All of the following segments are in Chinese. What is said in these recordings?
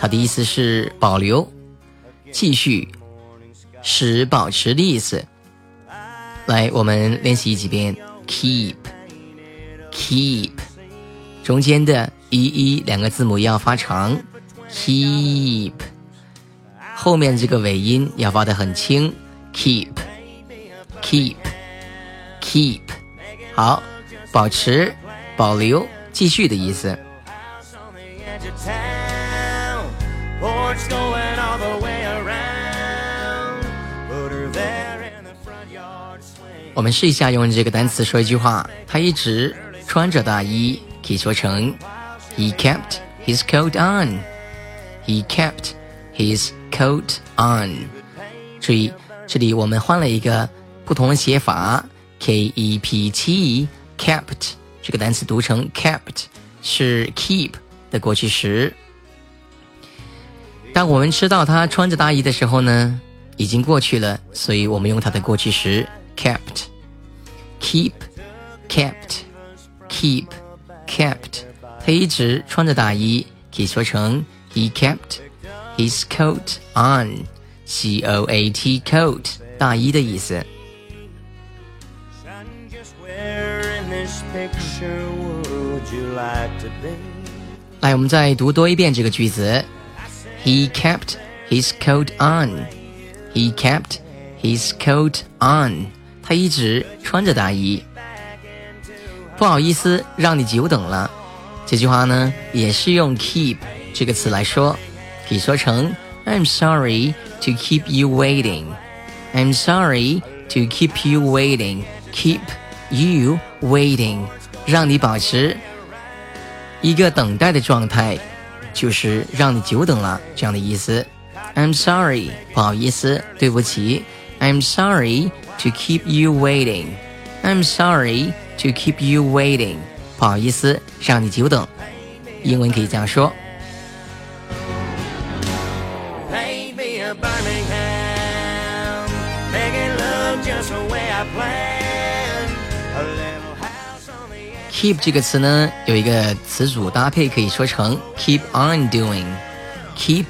它的意思是保留、继续、使保持的意思。来，我们练习几遍。keep，keep，中间的 e e 两个字母要发长，keep，后面这个尾音要发的很轻，keep，keep，keep，好，保持、保留、继续的意思。Going all the way around 我们试一下用这个单词说一句话。他一直穿着大衣，可以说成 He kept his coat on. He kept his coat on. 注意，这里我们换了一个不同的写法，K E P T kept 这个单词读成 kept，是 keep 的过去时。当我们知道他穿着大衣的时候呢，已经过去了，所以我们用它的过去时 kept。keep kept keep kept，他一直穿着大衣，可以说成 he kept his coat on，c o a t coat 大衣的意思。来，我们再读多一遍这个句子。He kept his coat on. He kept his coat on. 他一直穿着大衣。不好意思，让你久等了。这句话呢，也是用 keep 这个词来说，可以说成 I'm sorry to keep you waiting. I'm sorry to keep you waiting. Keep you waiting，让你保持一个等待的状态， 就是让你久等了这样的意思。I'm sorry，不好意思，对不起。I'm sorry to keep you waiting. I'm sorry to keep you waiting. 不好意思，让你久等。英文可以这样说。Keep 这个词呢，有一个词组搭配，可以说成 keep on doing，keep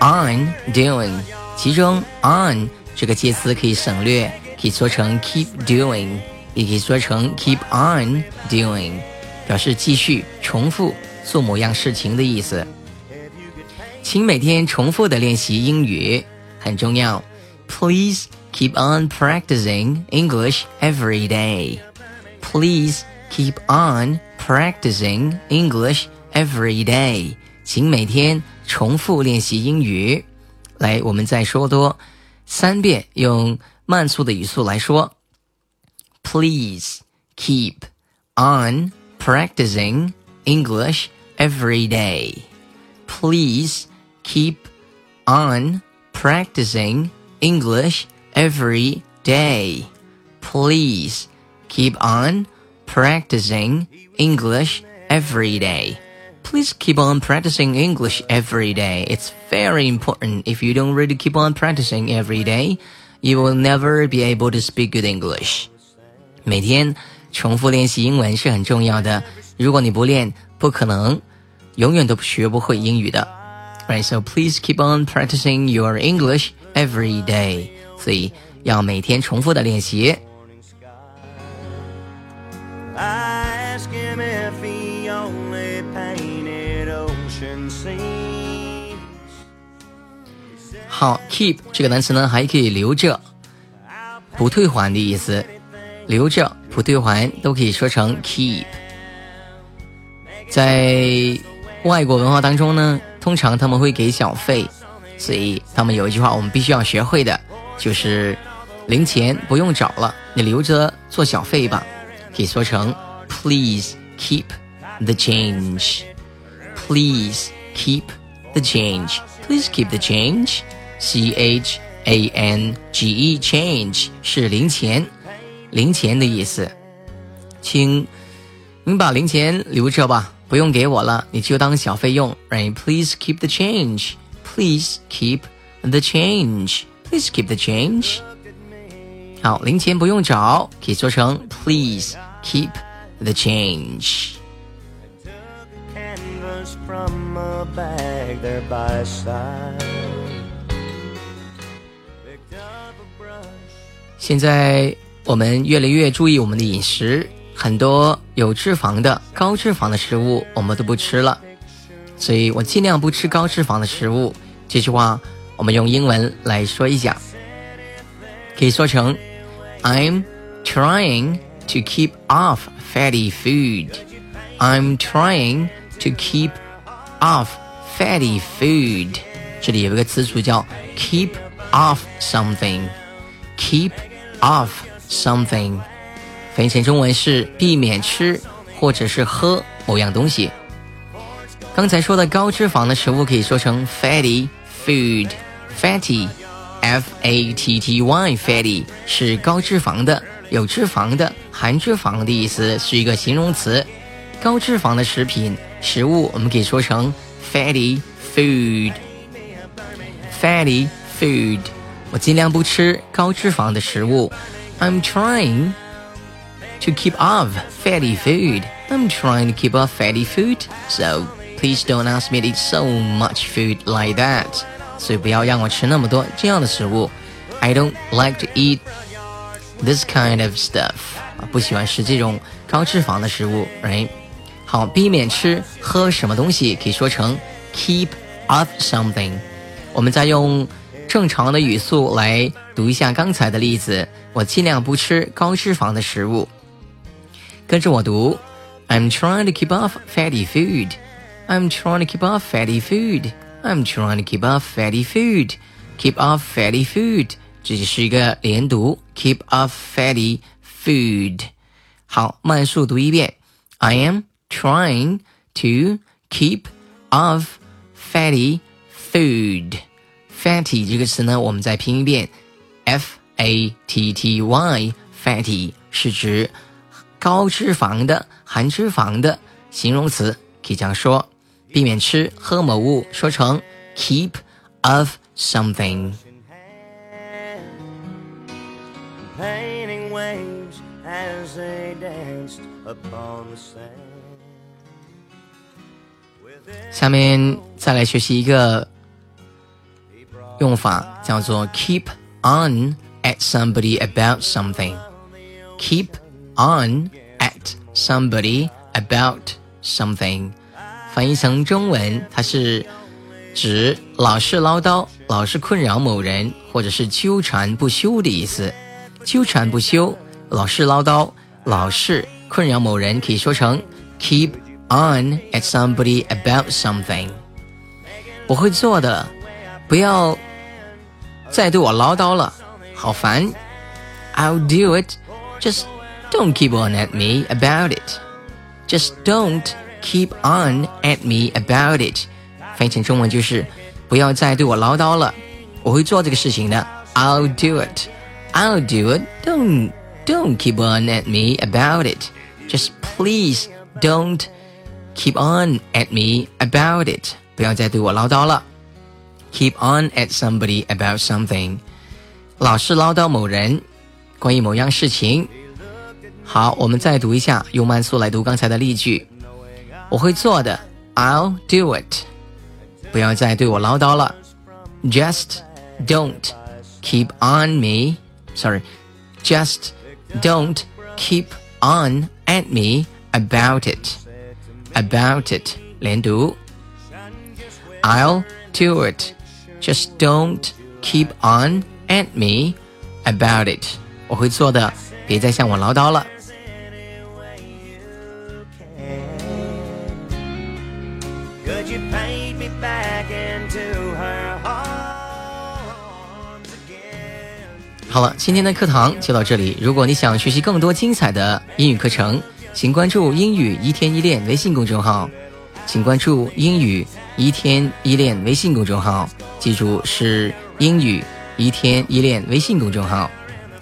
on doing，其中 on 这个介词可以省略，可以说成 keep doing，也可以说成 keep on doing，表示继续、重复做某样事情的意思。请每天重复的练习英语，很重要。Please keep on practicing English every day. Please. Keep on practicing English every day，请每天重复练习英语。来，我们再说多三遍，用慢速的语速来说。Please keep on practicing English every day. Please keep on practicing English every day. Please keep on practicing English every day. Please keep on practicing English every day. It's very important. If you don't really keep on practicing every day, you will never be able to speak good English. 每天重复练习英文是很重要的。如果你不练，不可能永远都学不会英语的。Right, so please keep on practicing your English every day. 所以要每天重复的练习。 好，keep 这个单词呢，还可以留着，不退还的意思。留着不退还都可以说成 keep。在外国文化当中呢，通常他们会给小费，所以他们有一句话我们必须要学会的，就是零钱不用找了，你留着做小费吧。可以说成 Please keep the change. Please keep the change. Please keep the change. C H A N G E change 是零钱，零钱的意思。请您把零钱留着吧，不用给我了，你就当小费用。Right? Please keep the change. Please keep the change. Please keep the change. 好，零钱不用找，可以说成 Please keep the change. from a bag there by his side. 现在我们越来越注意我们的饮食，很多有脂肪的、高脂肪的食物我们都不吃了，所以我尽量不吃高脂肪的食物。这句话我们用英文来说一下，可以说成 "I'm trying to keep off fatty food. I'm trying to keep off fatty food." 这里有一个词组叫 "keep off something." Keep of something，翻译成中文是避免吃或者是喝某样东西。刚才说的高脂肪的食物可以说成 fatty food，fatty，f a t t y，fatty 是高脂肪的、有脂肪的、含脂肪的意思，是一个形容词。高脂肪的食品、食物我们可以说成 fatty food，fatty food。我尽量不吃高脂肪的食物。I'm trying to keep off fatty food. I'm trying to keep off fatty food. So please don't ask me to eat so much food like that. 所以不要让我吃那么多这样的食物。I don't like to eat this kind of stuff. 啊，不喜欢吃这种高脂肪的食物，right？好，避免吃喝什么东西可以说成 keep off something。我们再用。 正常的语速来读一下刚才的例子。我尽量不吃高脂肪的食物。跟着我读：I'm trying to keep off fatty food. I'm trying to keep off fatty food. I'm trying to keep off fatty food. Keep off fatty food. 这就是一个连读：keep off fatty food。好，慢速读一遍：I am trying to keep off fatty food。Fatty 这个词呢，我们再拼一遍，f a t t y，fatty 是指高脂肪的、含脂肪的形容词，可以这样说。避免吃喝某物，说成 keep of something。下面再来学习一个。用法叫做 keep on at somebody about something。keep on at somebody about something，翻译成中文，它是指老是唠叨、老是困扰某人，或者是纠缠不休的意思。纠缠不休，老是唠叨，老是困扰某人，可以说成 keep on at somebody about something。我会做的，不要。再对我唠叨了，好烦。I'll do it. Just don't keep on at me about it. Just don't keep on at me about it. 翻译成中文就是不要再对我唠叨了，我会做这个事情的。I'll do it. I'll do it. Don't don't keep on at me about it. Just please don't keep on at me about it. 不要再对我唠叨了。 keep on at somebody about something，老是唠叨某人关于某样事情。好，我们再读一下，用慢速来读刚才的例句。我会做的，I'll do it。不要再对我唠叨了，Just don't keep on me。Sorry，just don't keep on at me about it。About it，连读。I'll do it。 Just don't keep on at me about it。我会做的，别再向我唠叨了。好了，今天的课堂就到这里。如果你想学习更多精彩的英语课程，请关注“英语一天一练”微信公众号，请关注“英语”。一天一练微信公众号，记住是英语一天一练微信公众号。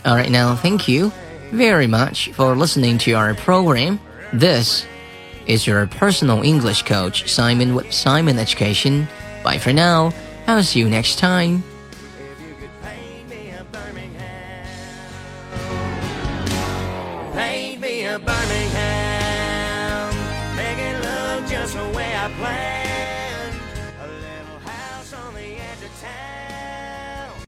Alright, now thank you very much for listening to our program. This is your personal English coach Simon with Simon Education. Bye for now. I'll see you next time.